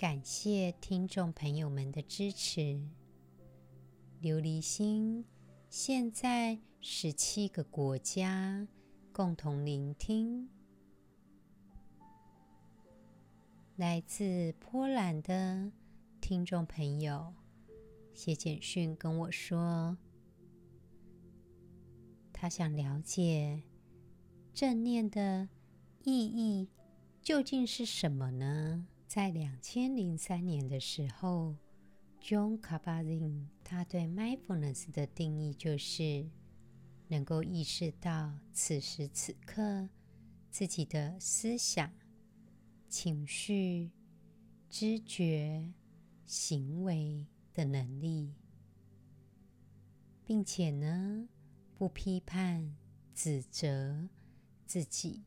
感谢听众朋友们的支持。琉璃心现在十七个国家共同聆听。来自波兰的听众朋友写简讯跟我说，他想了解正念的意义究竟是什么呢？在两千零三年的时候，John k a b a z i n 他对 mindfulness 的定义就是能够意识到此时此刻自己的思想、情绪、知觉、行为的能力，并且呢，不批判、指责自己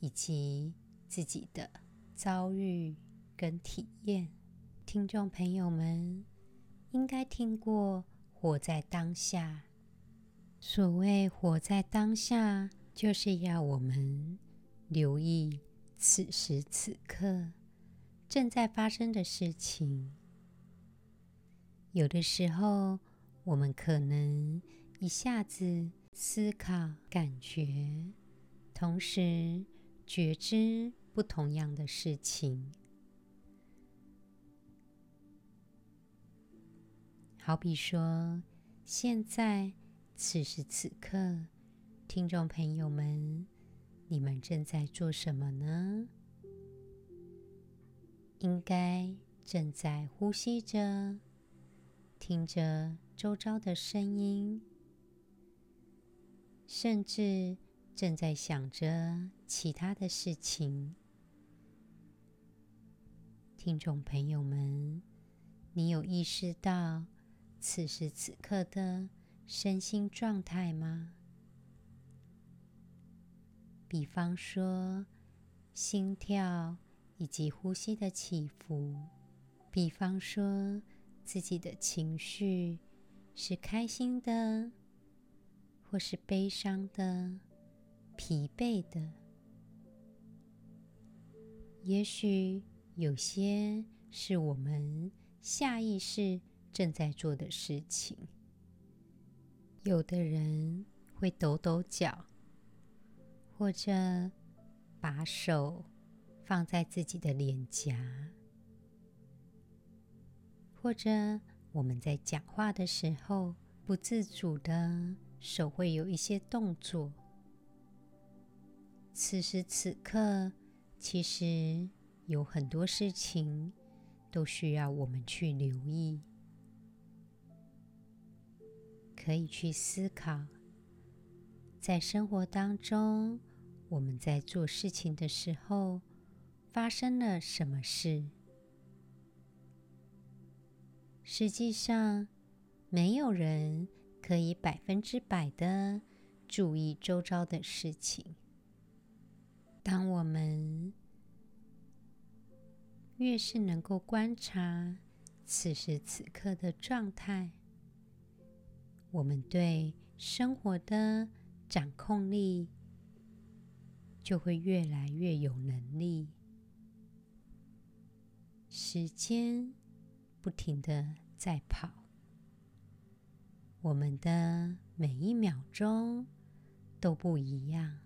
以及自己的遭遇。跟体验，听众朋友们应该听过“活在当下”。所谓“活在当下”，就是要我们留意此时此刻正在发生的事情。有的时候，我们可能一下子思考、感觉，同时觉知不同样的事情。好比说，现在此时此刻，听众朋友们，你们正在做什么呢？应该正在呼吸着，听着周遭的声音，甚至正在想着其他的事情。听众朋友们，你有意识到此时此刻的身心状态吗？比方说，心跳以及呼吸的起伏；比方说，自己的情绪是开心的，或是悲伤的、疲惫的。也许有些是我们下意识。正在做的事情，有的人会抖抖脚，或者把手放在自己的脸颊，或者我们在讲话的时候，不自主的手会有一些动作。此时此刻，其实有很多事情都需要我们去留意。可以去思考，在生活当中，我们在做事情的时候发生了什么事？实际上，没有人可以百分之百的注意周遭的事情。当我们越是能够观察此时此刻的状态，我们对生活的掌控力就会越来越有能力。时间不停的在跑，我们的每一秒钟都不一样。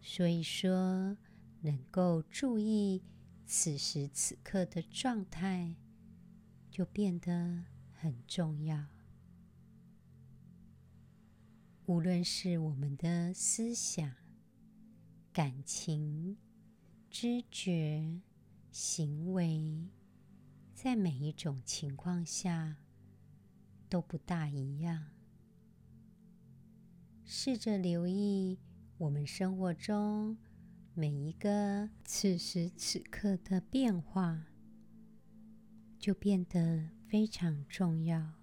所以说，能够注意此时此刻的状态，就变得很重要。无论是我们的思想、感情、知觉、行为，在每一种情况下都不大一样。试着留意我们生活中每一个此时此刻的变化，就变得非常重要。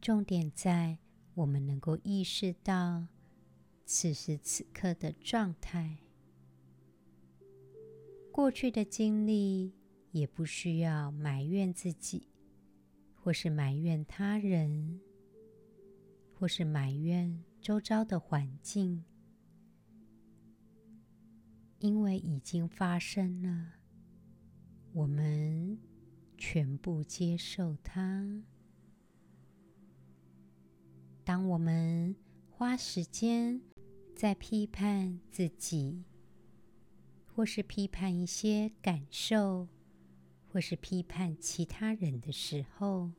重点在我们能够意识到此时此刻的状态。过去的经历也不需要埋怨自己，或是埋怨他人，或是埋怨周遭的环境，因为已经发生了，我们全部接受它。当我们花时间在批判自己，或是批判一些感受，或是批判其他人的时候，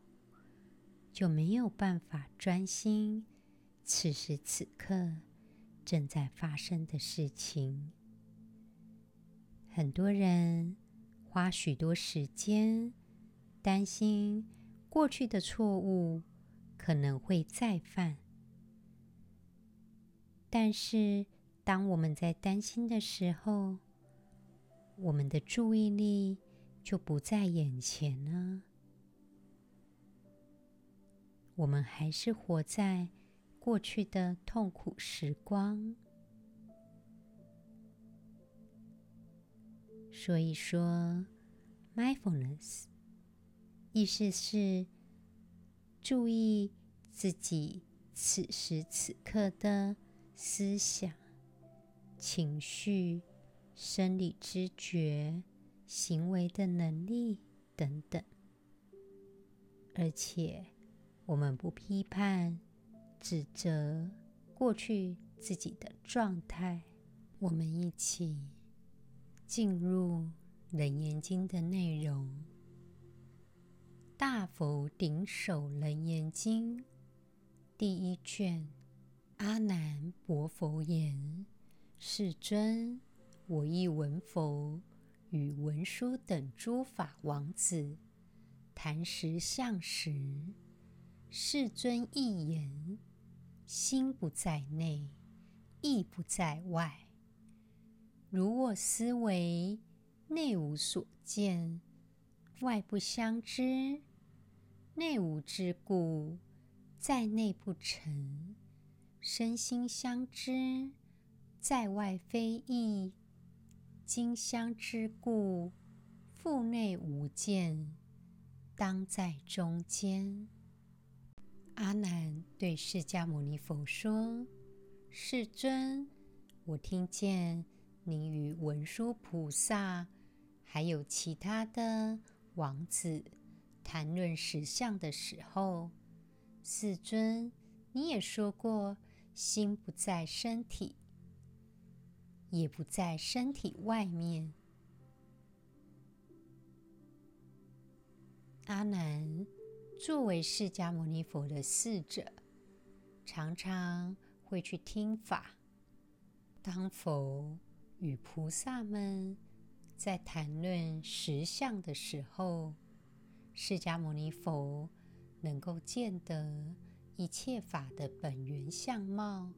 就没有办法专心此时此刻正在发生的事情。很多人花许多时间担心过去的错误可能会再犯，但是当我们在担心的时候，我们的注意力就不在眼前了，我们还是活在过去的痛苦时光。所以说，mindfulness 意思是注意自己此时此刻的思想、情绪。生理知觉、行为的能力等等，而且我们不批判、指责过去自己的状态。我们一起进入《楞严经》的内容，《大佛顶首楞严经》第一卷，阿难薄佛言：“世尊。”我亦闻佛与文殊等诸法王子谈实相时，世尊亦言：心不在内，意不在外。如我思维，内无所见，外不相知。内无之故，在内不成；身心相知，在外非异。今相知故，腹内无见，当在中间。阿难对释迦牟尼佛说：“世尊，我听见您与文殊菩萨，还有其他的王子谈论实相的时候，世尊你也说过，心不在身体。”也不在身体外面。阿难作为释迦牟尼佛的侍者，常常会去听法。当佛与菩萨们在谈论实相的时候，释迦牟尼佛能够见得一切法的本源相貌。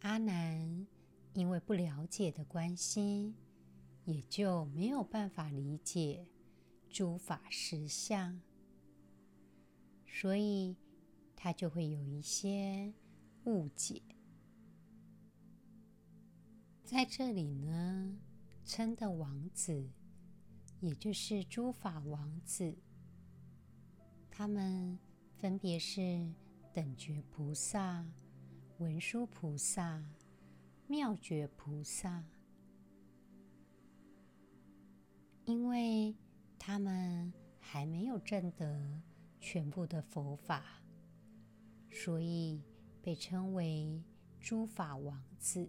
阿难。因为不了解的关系，也就没有办法理解诸法实相，所以他就会有一些误解。在这里呢，称的王子，也就是诸法王子，他们分别是等觉菩萨、文殊菩萨。妙觉菩萨，因为他们还没有证得全部的佛法，所以被称为诸法王子，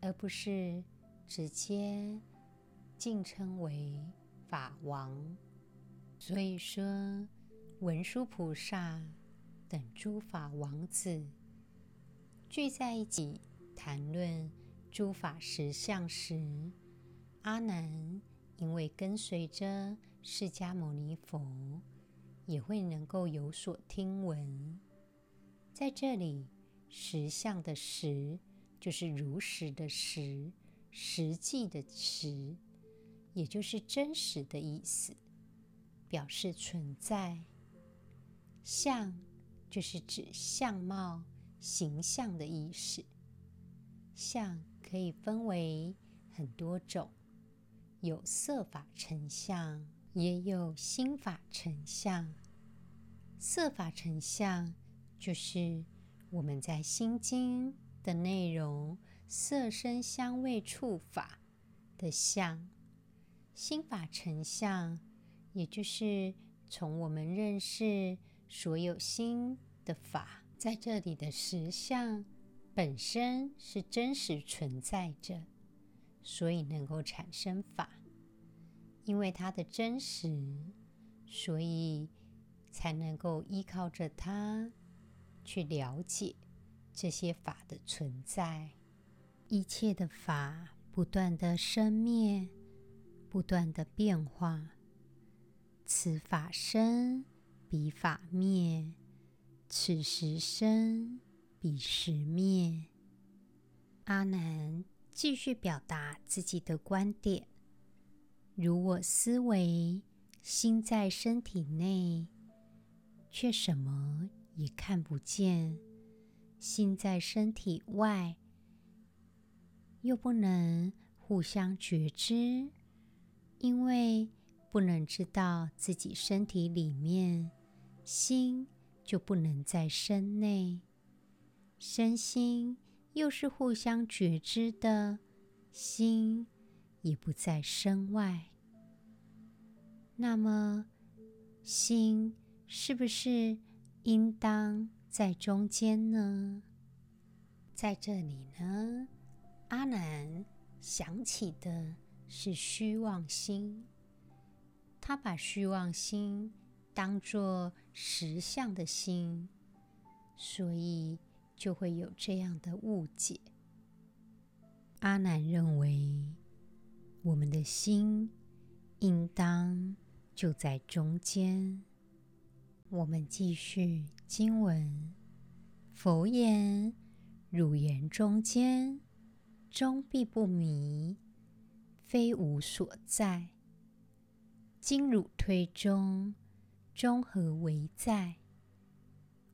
而不是直接敬称为法王。所以说，文殊菩萨等诸法王子。聚在一起谈论诸法实相时，阿难因为跟随着释迦牟尼佛，也会能够有所听闻。在这里实相的实，就是如实的实，实际的实，也就是真实的意思，表示存在。相就是指相貌、形象的意思。相可以分为很多种，有色法成相，也有心法成相。色法成相就是我们在心经的内容，色声香味触法的相。心法成相，也就是从我们认识所有心的法，在这里的实相本身是真实存在着，所以能够产生法。因为它的真实，所以。才能够依靠着它去了解这些法的存在。一切的法不断的生灭，不断的变化。此法生，彼法灭；此时生，彼时灭。阿难继续表达自己的观点：如我思维，心在身体内。却什么也看不见，心在身体外，又不能互相觉知，因为不能知道自己身体里面，心就不能在身内，身心又是互相觉知的，心也不在身外，那么心。是不是应当在中间呢？在这里呢，阿难想起的是虚妄心，他把虚妄心当作实相的心，所以就会有这样的误解。阿难认为，我们的心应当就在中间。我们继续经文。佛言：“汝言中间，中必不迷，非吾所在。今汝推中，中何为在？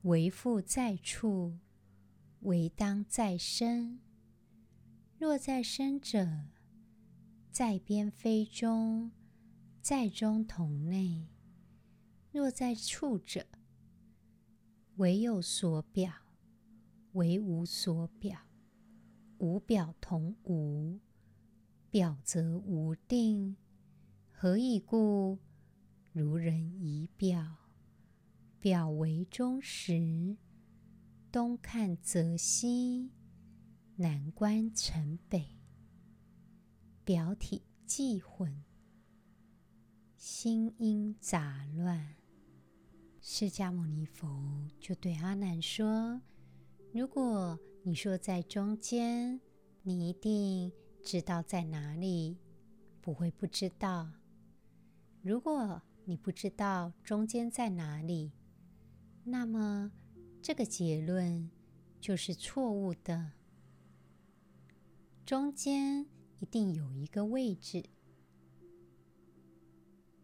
为复在处，为当在身。若在身者，在边非中，在中同内。”若在处者，为有所表，为无所表，无表同无，表则无定。何以故？如人以表，表为中时，东看则西，南观成北，表体既混，心因杂乱。释迦牟尼佛就对阿难说：“如果你说在中间，你一定知道在哪里，不会不知道。如果你不知道中间在哪里，那么这个结论就是错误的。中间一定有一个位置，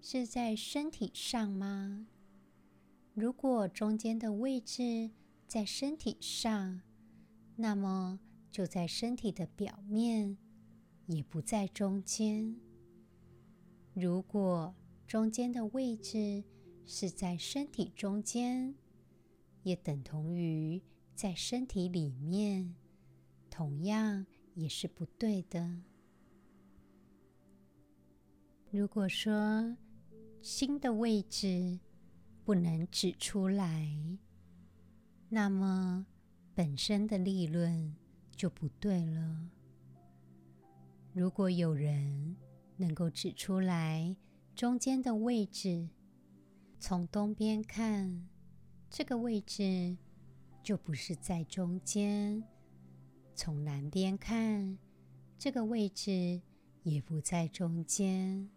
是在身体上吗？”如果中间的位置在身体上，那么就在身体的表面，也不在中间。如果中间的位置是在身体中间，也等同于在身体里面，同样也是不对的。如果说心的位置，不能指出来，那么本身的立论就不对了。如果有人能够指出来中间的位置，从东边看，这个位置就不是在中间；从南边看，这个位置也不在中间。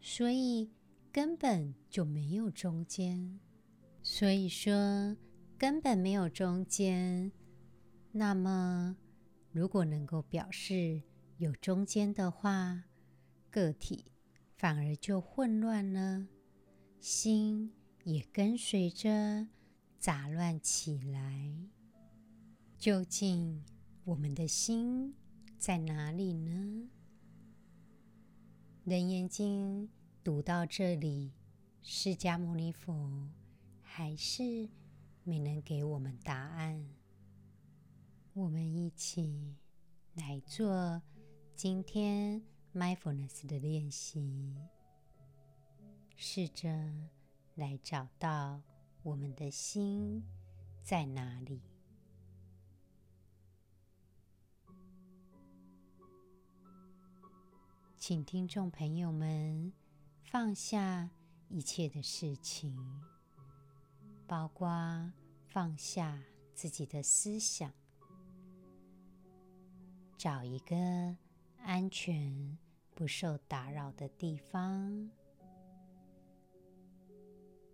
所以，根本就没有中间，所以说根本没有中间，那么，如果能够表示有中间的话，个体反而就混乱了，心也跟随着杂乱起来。究竟我们的心在哪里呢？《楞严经》读到这里，释迦牟尼佛还是没能给我们答案。我们一起来做今天 mindfulness 的练习，试着来找到我们的心在哪里。请听众朋友们放下一切的事情，包括放下自己的思想，找一个安全、不受打扰的地方，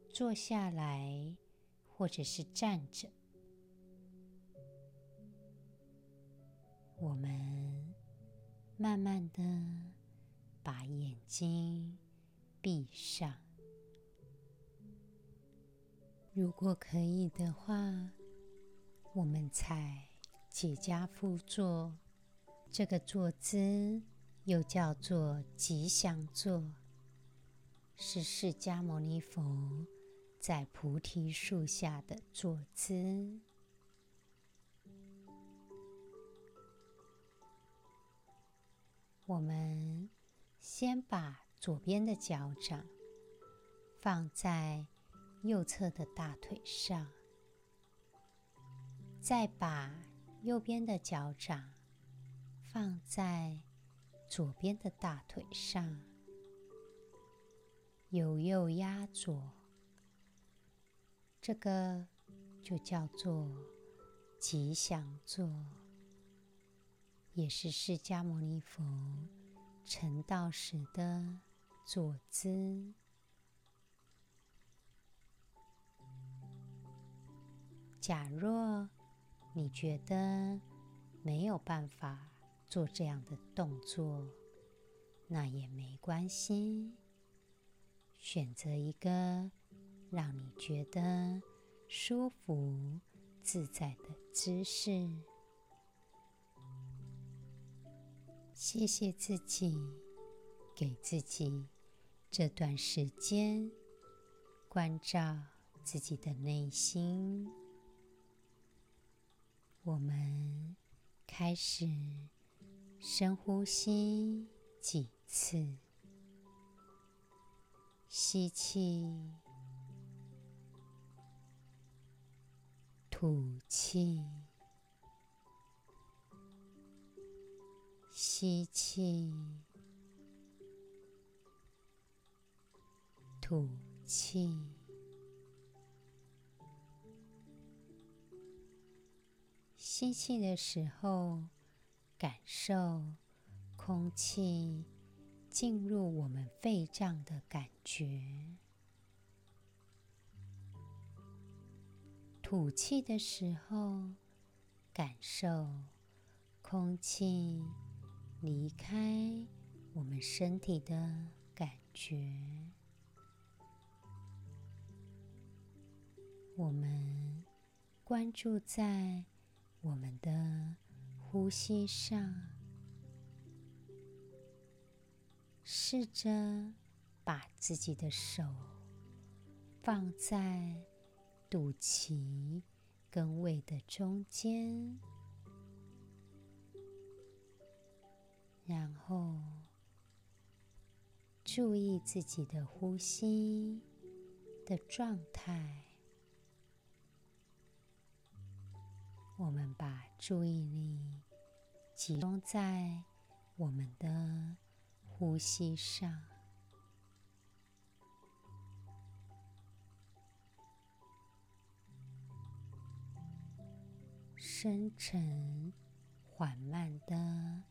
坐下来，或者是站着。我们慢慢的。把眼睛闭上，如果可以的话，我们采结跏趺坐。这个坐姿又叫做吉祥坐，是释迦牟尼佛在菩提树下的坐姿。我们。先把左边的脚掌放在右侧的大腿上，再把右边的脚掌放在左边的大腿上，由右压左，这个就叫做吉祥坐，也是释迦牟尼佛。成道时的坐姿。假若你觉得没有办法做这样的动作，那也没关系。选择一个让你觉得舒服自在的姿势。谢谢自己，给自己这段时间关照自己的内心。我们开始深呼吸几次，吸气，吐气。吸气，吐气。吸气的时候，感受空气进入我们肺脏的感觉；吐气的时候，感受空气。离开我们身体的感觉，我们关注在我们的呼吸上，试着把自己的手放在肚脐跟胃的中间。然后注意自己的呼吸的状态。我们把注意力集中在我们的呼吸上，深沉缓慢的。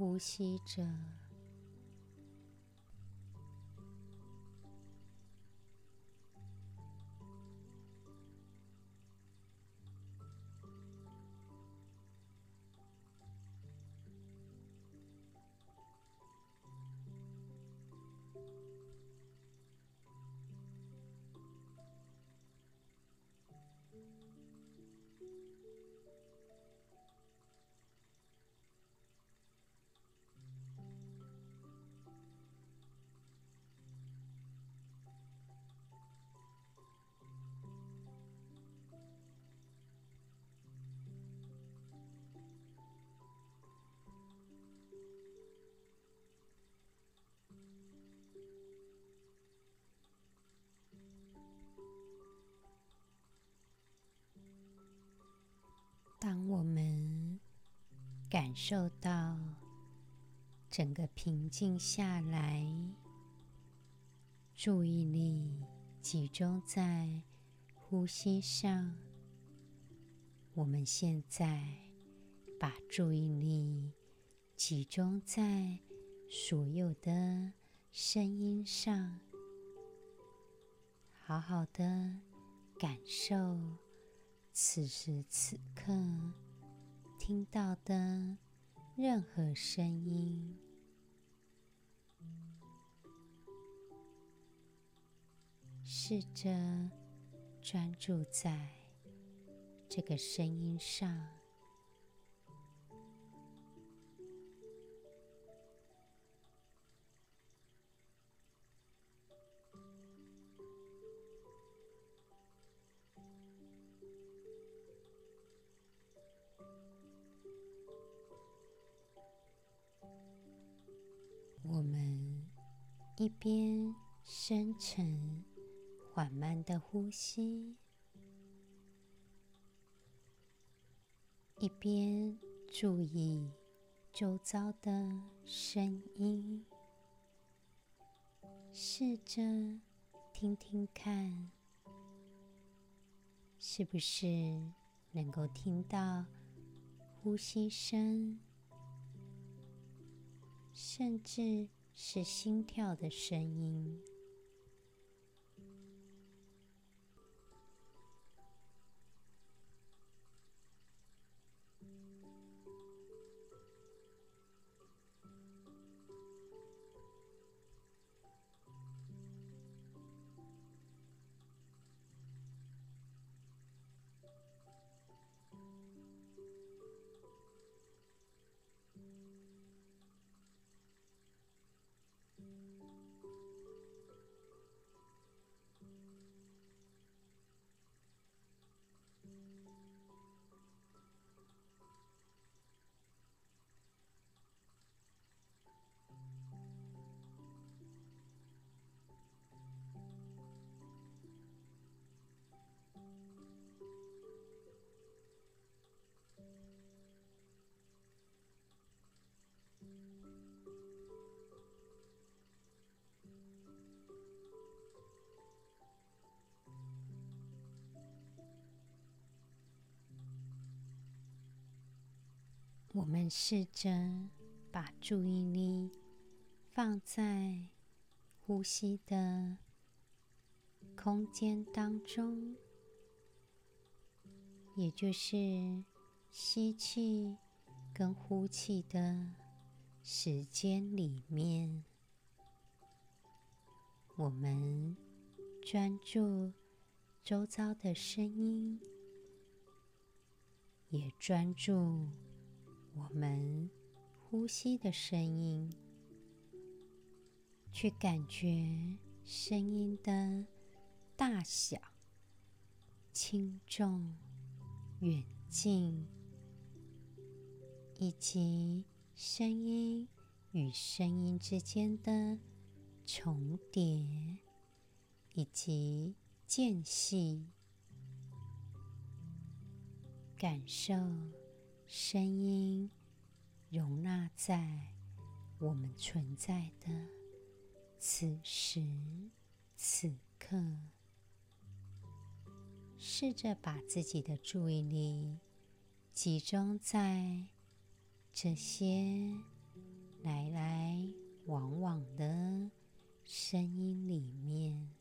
呼吸着，当我们感受到整个平静下来，注意力集中在呼吸上。我们现在把注意力集中在所有的声音上，好好的感受此时此刻听到的任何声音，试着专注在这个声音上，一边深沉缓慢的呼吸。一边注意周遭的声音，试着听听看，是不是能够听到呼吸声，甚至是心跳的声音。我们试着把注意力放在呼吸的空间当中，也就是吸气跟呼气的时间里面，我们专注周遭的声音，也专注。我们呼吸的声音，去感觉声音的大小、轻重、远近，以及声音与声音之间的重叠以及间隙，感受。声音容纳在我们存在的此时此刻，试着把自己的注意力集中在这些来来往往的声音里面。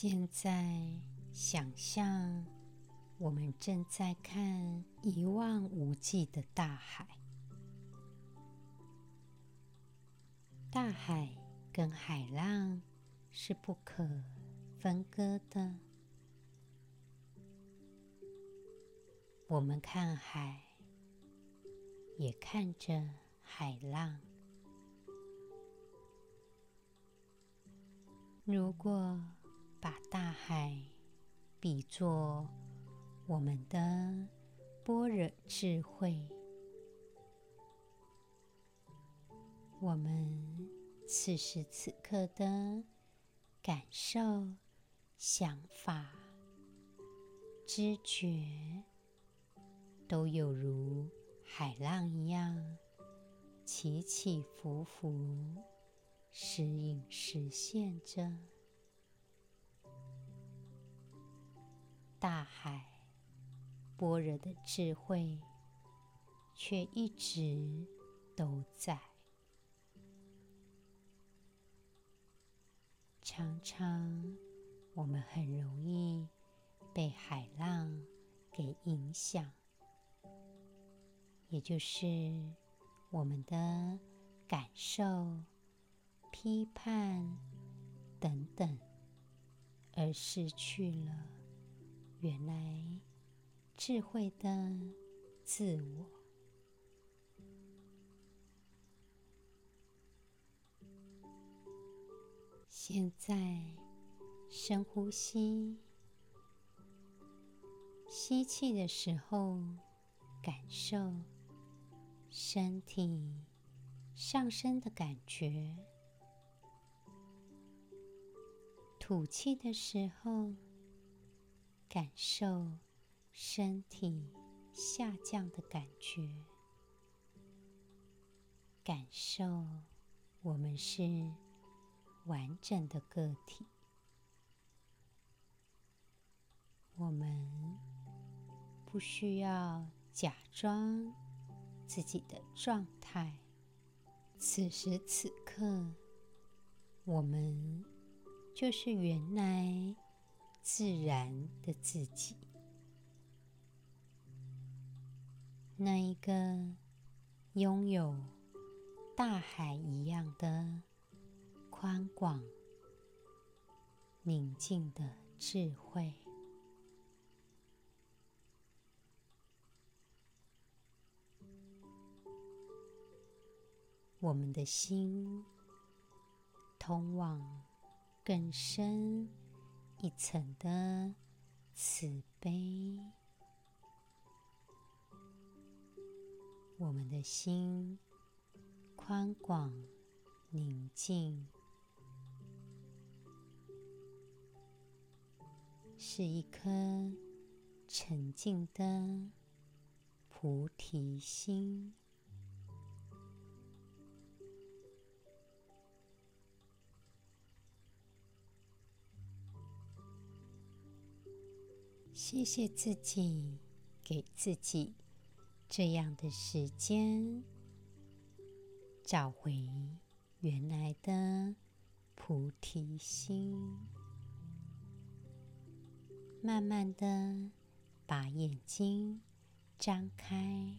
现在想象我们正在看一望无际的大海，大海跟海浪是不可分割的。我们看海，也看着海浪。如果把大海比作我们的般若智慧，我们此时此刻的感受、想法、知觉。都有如海浪一样起起伏伏，时隐时现着。大海般若的智慧，却一直都在。常常我们很容易被海浪给影响。也就是我们的感受、批判等等，而失去了原来智慧的自我。现在深呼吸，吸气的时候，感受。身体上升的感觉，吐气的时候，感受身体下降的感觉，感受我们是完整的个体，我们不需要假装。自己的状态，此时此刻，我们就是原来自然的自己，那一个拥有大海一样的宽广、宁静的智慧。我们的心通往更深一层的慈悲，我们的心宽广宁静，是一颗沉静的菩提心。谢谢自己，给自己这样的时间，找回原来的菩提心。慢慢的把眼睛张开，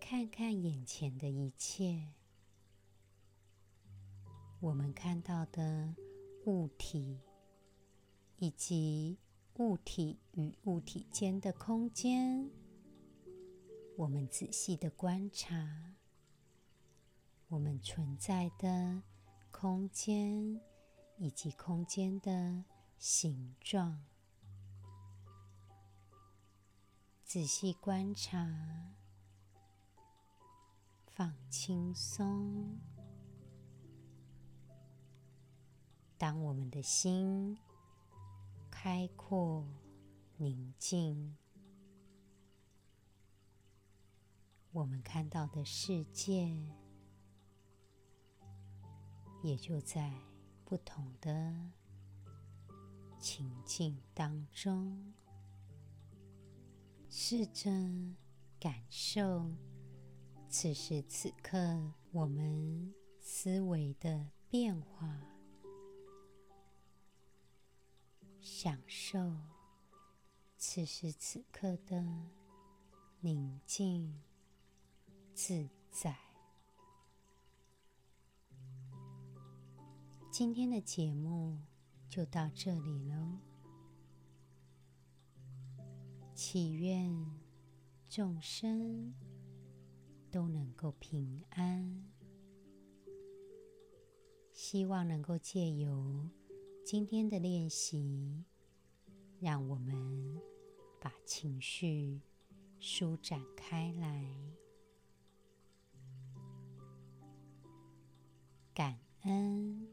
看看眼前的一切，我们看到的物体。以及物体与物体间的空间，我们仔细的观察，我们存在的空间以及空间的形状，仔细观察，放轻松。当我们的心。开阔、宁静，我们看到的世界也就在不同的情境当中。试着感受此时此刻我们思维的变化。享受此时此刻的宁静自在。今天的节目就到这里喽，祈愿众生都能够平安，希望能够借由今天的练习让我们把情绪舒展开来。感恩